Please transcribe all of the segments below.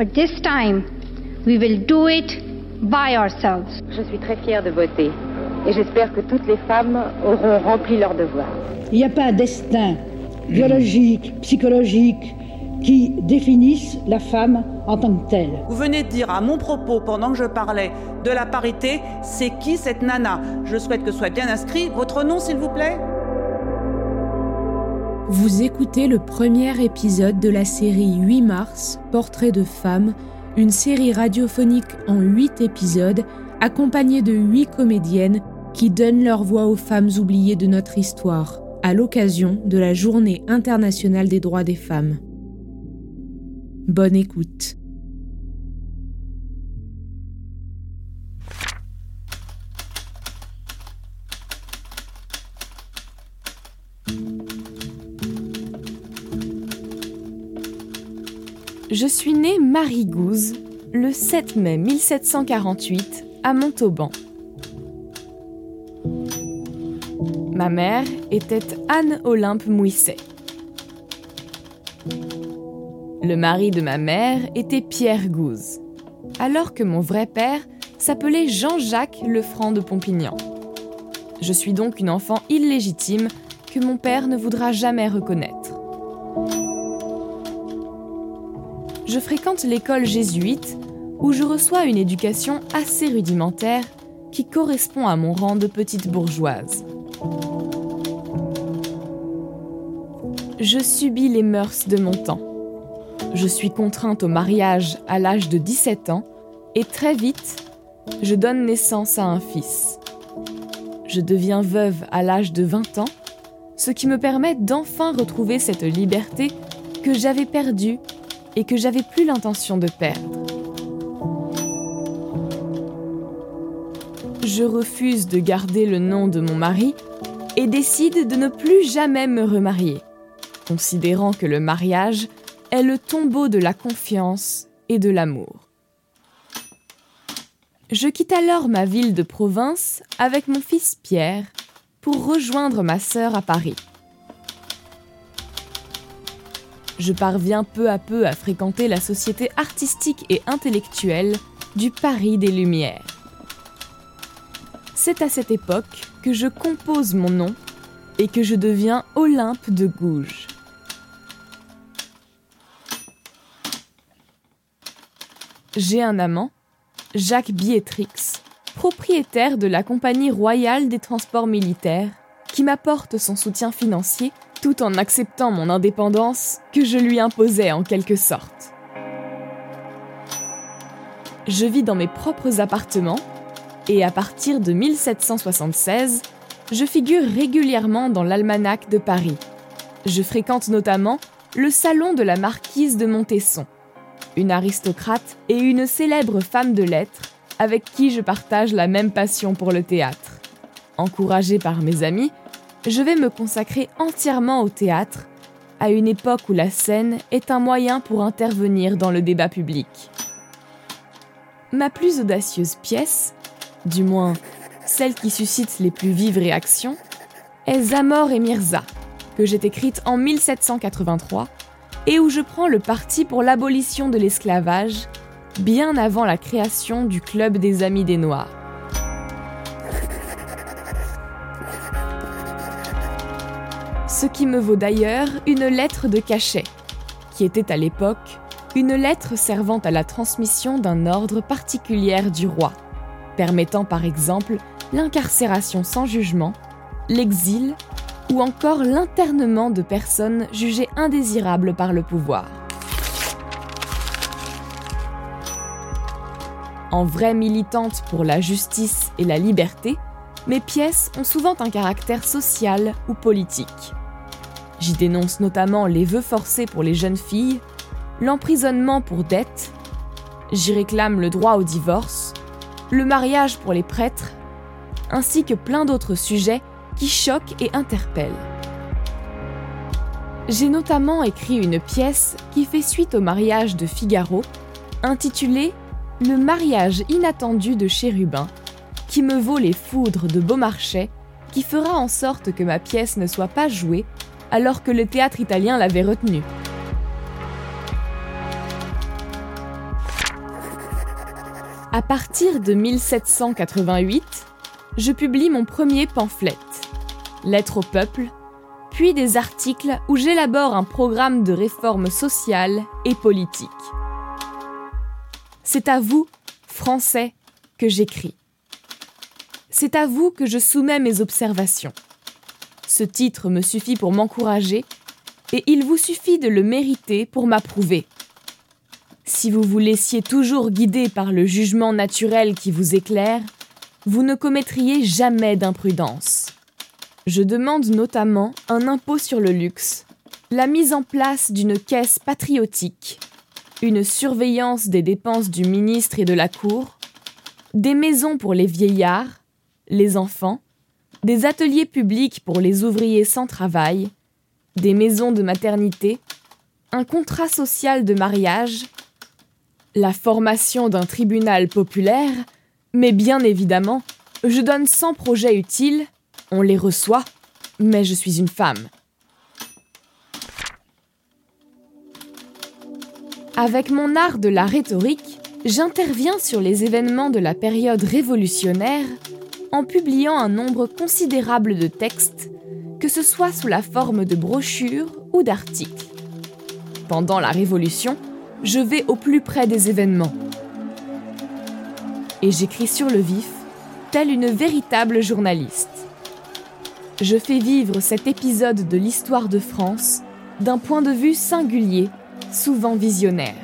But this time, we will do it by ourselves. Je suis très fière de voter et j'espère que toutes les femmes auront rempli leur devoir. Il n'y a pas un destin biologique, psychologique qui définisse la femme en tant que telle. Vous venez de dire à mon propos, pendant que je parlais de la parité, c'est qui cette nana? Je souhaite que soit bien inscrit votre nom, s'il vous plaît. Vous écoutez le premier épisode de la série 8 mars, Portrait de femmes, une série radiophonique en 8 épisodes accompagnée de 8 comédiennes qui donnent leur voix aux femmes oubliées de notre histoire, à l'occasion de la Journée internationale des droits des femmes. Bonne écoute. Je suis née Marie Gouze le 7 mai 1748 à Montauban. Ma mère était Anne Olympe Mouisset. Le mari de ma mère était Pierre Gouze, alors que mon vrai père s'appelait Jean-Jacques Lefranc de Pompignan. Je suis donc une enfant illégitime que mon père ne voudra jamais reconnaître. Je fréquente l'école jésuite où je reçois une éducation assez rudimentaire qui correspond à mon rang de petite bourgeoise. Je subis les mœurs de mon temps. Je suis contrainte au mariage à l'âge de 17 ans et très vite, je donne naissance à un fils. Je deviens veuve à l'âge de 20 ans, ce qui me permet d'enfin retrouver cette liberté que j'avais perdue et que j'avais plus l'intention de perdre. Je refuse de garder le nom de mon mari et décide de ne plus jamais me remarier, considérant que le mariage est le tombeau de la confiance et de l'amour. Je quitte alors ma ville de province avec mon fils Pierre pour rejoindre ma sœur à Paris. Je parviens peu à peu à fréquenter la société artistique et intellectuelle du Paris des Lumières. C'est à cette époque que je compose mon nom et que je deviens Olympe de Gouges. J'ai un amant, Jacques Bietrix, propriétaire de la Compagnie royale des transports militaires, qui m'apporte son soutien financier tout en acceptant mon indépendance que je lui imposais en quelque sorte. Je vis dans mes propres appartements et à partir de 1776, je figure régulièrement dans l'almanach de Paris. Je fréquente notamment le salon de la marquise de Montesson, une aristocrate et une célèbre femme de lettres avec qui je partage la même passion pour le théâtre. Encouragée par mes amis, je vais me consacrer entièrement au théâtre, à une époque où la scène est un moyen pour intervenir dans le débat public. Ma plus audacieuse pièce, du moins celle qui suscite les plus vives réactions, est Zamor et Mirza, que j'ai écrite en 1783 et où je prends le parti pour l'abolition de l'esclavage, bien avant la création du Club des Amis des Noirs. Ce qui me vaut d'ailleurs une lettre de cachet, qui était à l'époque une lettre servant à la transmission d'un ordre particulier du roi, permettant par exemple l'incarcération sans jugement, l'exil ou encore l'internement de personnes jugées indésirables par le pouvoir. En vraie militante pour la justice et la liberté, mes pièces ont souvent un caractère social ou politique. J'y dénonce notamment les vœux forcés pour les jeunes filles, l'emprisonnement pour dette, j'y réclame le droit au divorce, le mariage pour les prêtres, ainsi que plein d'autres sujets qui choque et interpelle. J'ai notamment écrit une pièce qui fait suite au mariage de Figaro, intitulée Le mariage inattendu de Chérubin, qui me vaut les foudres de Beaumarchais, qui fera en sorte que ma pièce ne soit pas jouée alors que le théâtre italien l'avait retenue. À partir de 1788, je publie mon premier pamphlet, lettres au peuple, puis des articles où j'élabore un programme de réforme sociale et politique. C'est à vous, Français, que j'écris. C'est à vous que je soumets mes observations. Ce titre me suffit pour m'encourager et il vous suffit de le mériter pour m'approuver. Si vous vous laissiez toujours guider par le jugement naturel qui vous éclaire, vous ne commettriez jamais d'imprudence. Je demande notamment un impôt sur le luxe, la mise en place d'une caisse patriotique, une surveillance des dépenses du ministre et de la Cour, des maisons pour les vieillards, les enfants, des ateliers publics pour les ouvriers sans travail, des maisons de maternité, un contrat social de mariage, la formation d'un tribunal populaire, mais bien évidemment, je donne 100 projets utiles on les reçoit, mais je suis une femme. Avec mon art de la rhétorique, j'interviens sur les événements de la période révolutionnaire en publiant un nombre considérable de textes, que ce soit sous la forme de brochures ou d'articles. Pendant la Révolution, je vais au plus près des événements. Et j'écris sur le vif, telle une véritable journaliste je fais vivre cet épisode de l'histoire de France d'un point de vue singulier, souvent visionnaire.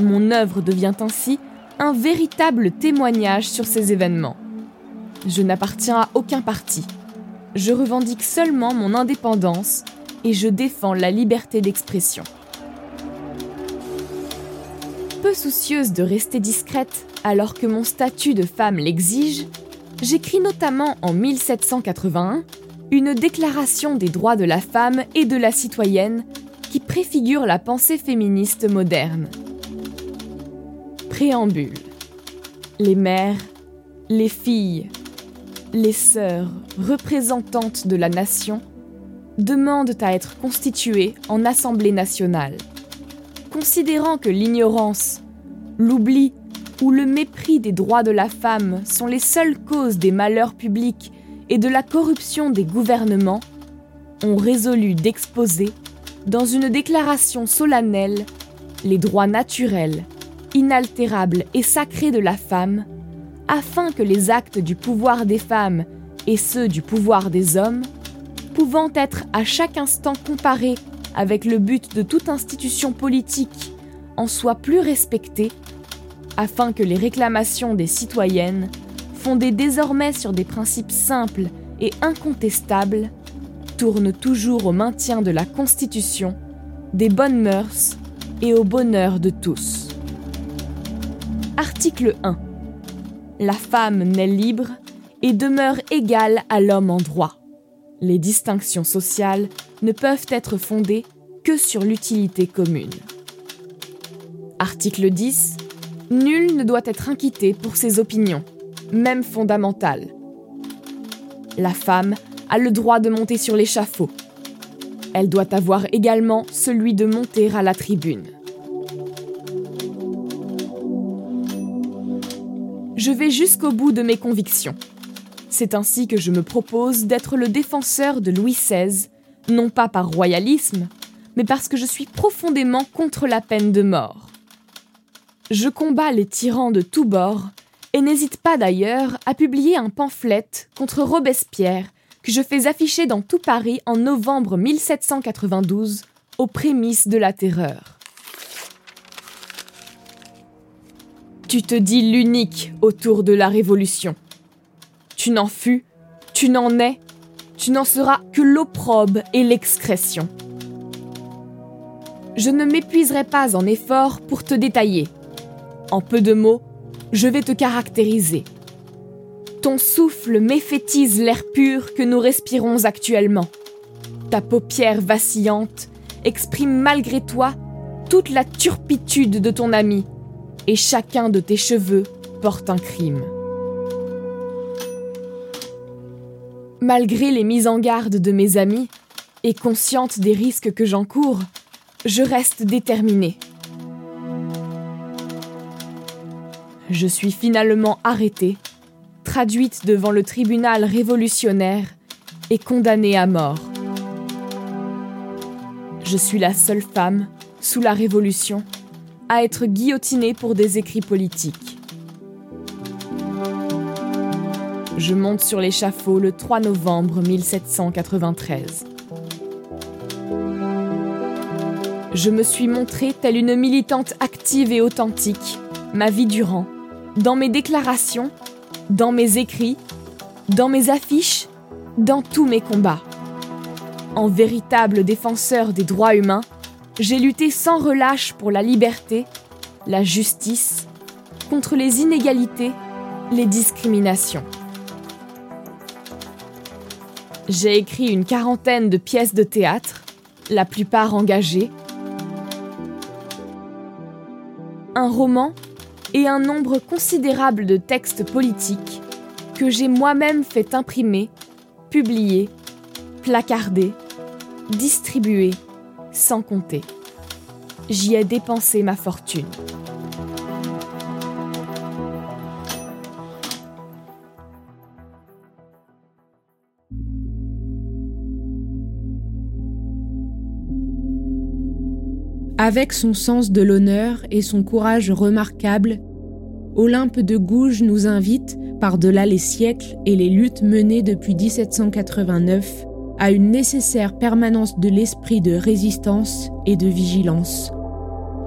Mon œuvre devient ainsi un véritable témoignage sur ces événements. Je n'appartiens à aucun parti. Je revendique seulement mon indépendance et je défends la liberté d'expression. Peu soucieuse de rester discrète alors que mon statut de femme l'exige, j'écris notamment en 1781 une déclaration des droits de la femme et de la citoyenne qui préfigure la pensée féministe moderne. Les mères, les filles, les sœurs représentantes de la nation demandent à être constituées en Assemblée nationale. Considérant que l'ignorance, l'oubli où le mépris des droits de la femme sont les seules causes des malheurs publics et de la corruption des gouvernements, ont résolu d'exposer, dans une déclaration solennelle, les droits naturels, inaltérables et sacrés de la femme, afin que les actes du pouvoir des femmes et ceux du pouvoir des hommes, pouvant être à chaque instant comparés avec le but de toute institution politique, en soient plus respectés afin que les réclamations des citoyennes, fondées désormais sur des principes simples et incontestables, tournent toujours au maintien de la Constitution, des bonnes mœurs et au bonheur de tous. Article 1. La femme naît libre et demeure égale à l'homme en droit. Les distinctions sociales ne peuvent être fondées que sur l'utilité commune. Article 10. Nul ne doit être inquiété pour ses opinions. même fondamentale. La femme a le droit de monter sur l'échafaud. Elle doit avoir également celui de monter à la tribune. Je vais jusqu'au bout de mes convictions. C'est ainsi que je me propose d'être le défenseur de Louis XVI, non pas par royalisme, mais parce que je suis profondément contre la peine de mort. Je combats les tyrans de tous bords et n'hésite pas d'ailleurs à publier un pamphlet contre Robespierre que je fais afficher dans tout Paris en novembre 1792 aux prémices de la terreur. Tu te dis l'unique autour de la Révolution. Tu n'en fus, tu n'en es, tu n'en seras que l'opprobre et l'excrétion. Je ne m'épuiserai pas en efforts pour te détailler. En peu de mots, je vais te caractériser. Ton souffle méphétise l'air pur que nous respirons actuellement. Ta paupière vacillante exprime malgré toi toute la turpitude de ton ami, et chacun de tes cheveux porte un crime. Malgré les mises en garde de mes amis, et consciente des risques que j'encours, je reste déterminée. Je suis finalement arrêtée, traduite devant le tribunal révolutionnaire et condamnée à mort. Je suis la seule femme, sous la Révolution, à être guillotinée pour des écrits politiques. Je monte sur l'échafaud le 3 novembre 1793. Je me suis montrée telle une militante active et authentique, ma vie durant, dans mes déclarations, dans mes écrits, dans mes affiches, dans tous mes combats. En véritable défenseur des droits humains, j'ai lutté sans relâche pour la liberté, la justice, contre les inégalités, les discriminations. J'ai écrit une quarantaine de pièces de théâtre, la plupart engagées, un roman et un nombre considérable de textes politiques que j'ai moi-même fait imprimer, publier, placarder, distribuer, sans compter. J'y ai dépensé ma fortune. Avec son sens de l'honneur et son courage remarquable, Olympe de Gouges nous invite, par-delà les siècles et les luttes menées depuis 1789, à une nécessaire permanence de l'esprit de résistance et de vigilance.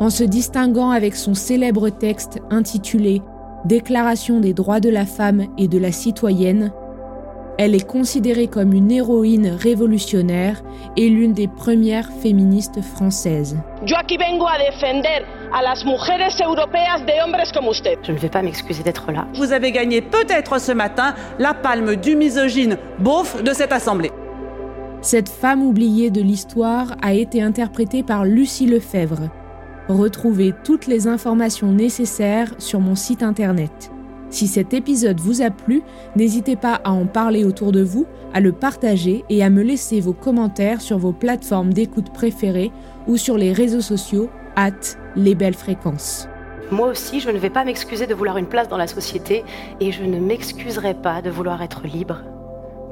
En se distinguant avec son célèbre texte intitulé Déclaration des droits de la femme et de la citoyenne, elle est considérée comme une héroïne révolutionnaire et l'une des premières féministes françaises. Je ne vais pas m'excuser d'être là. Vous avez gagné peut-être ce matin la palme du misogyne beauf de cette assemblée. Cette femme oubliée de l'histoire a été interprétée par Lucie Lefebvre. Retrouvez toutes les informations nécessaires sur mon site internet. Si cet épisode vous a plu, n'hésitez pas à en parler autour de vous, à le partager et à me laisser vos commentaires sur vos plateformes d'écoute préférées ou sur les réseaux sociaux at les belles fréquences. Moi aussi, je ne vais pas m'excuser de vouloir une place dans la société et je ne m'excuserai pas de vouloir être libre,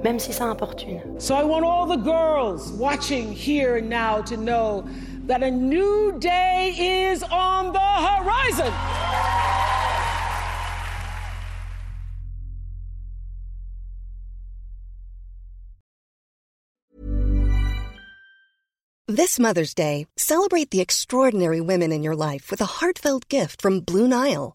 même si ça importune. So I want all the girls watching here and now to know that a new day is on the horizon. This Mother's Day, celebrate the extraordinary women in your life with a heartfelt gift from Blue Nile.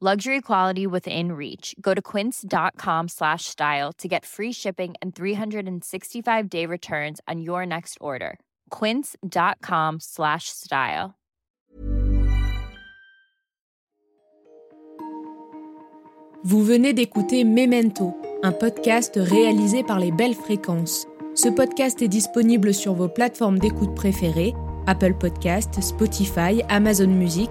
Luxury quality within reach. Go to quince.com slash style to get free shipping and 365 day returns on your next order. Quince.com slash style. Vous venez d'écouter Memento, un podcast réalisé par les belles fréquences. Ce podcast est disponible sur vos plateformes d'écoute préférées, Apple Podcast, Spotify, Amazon Music,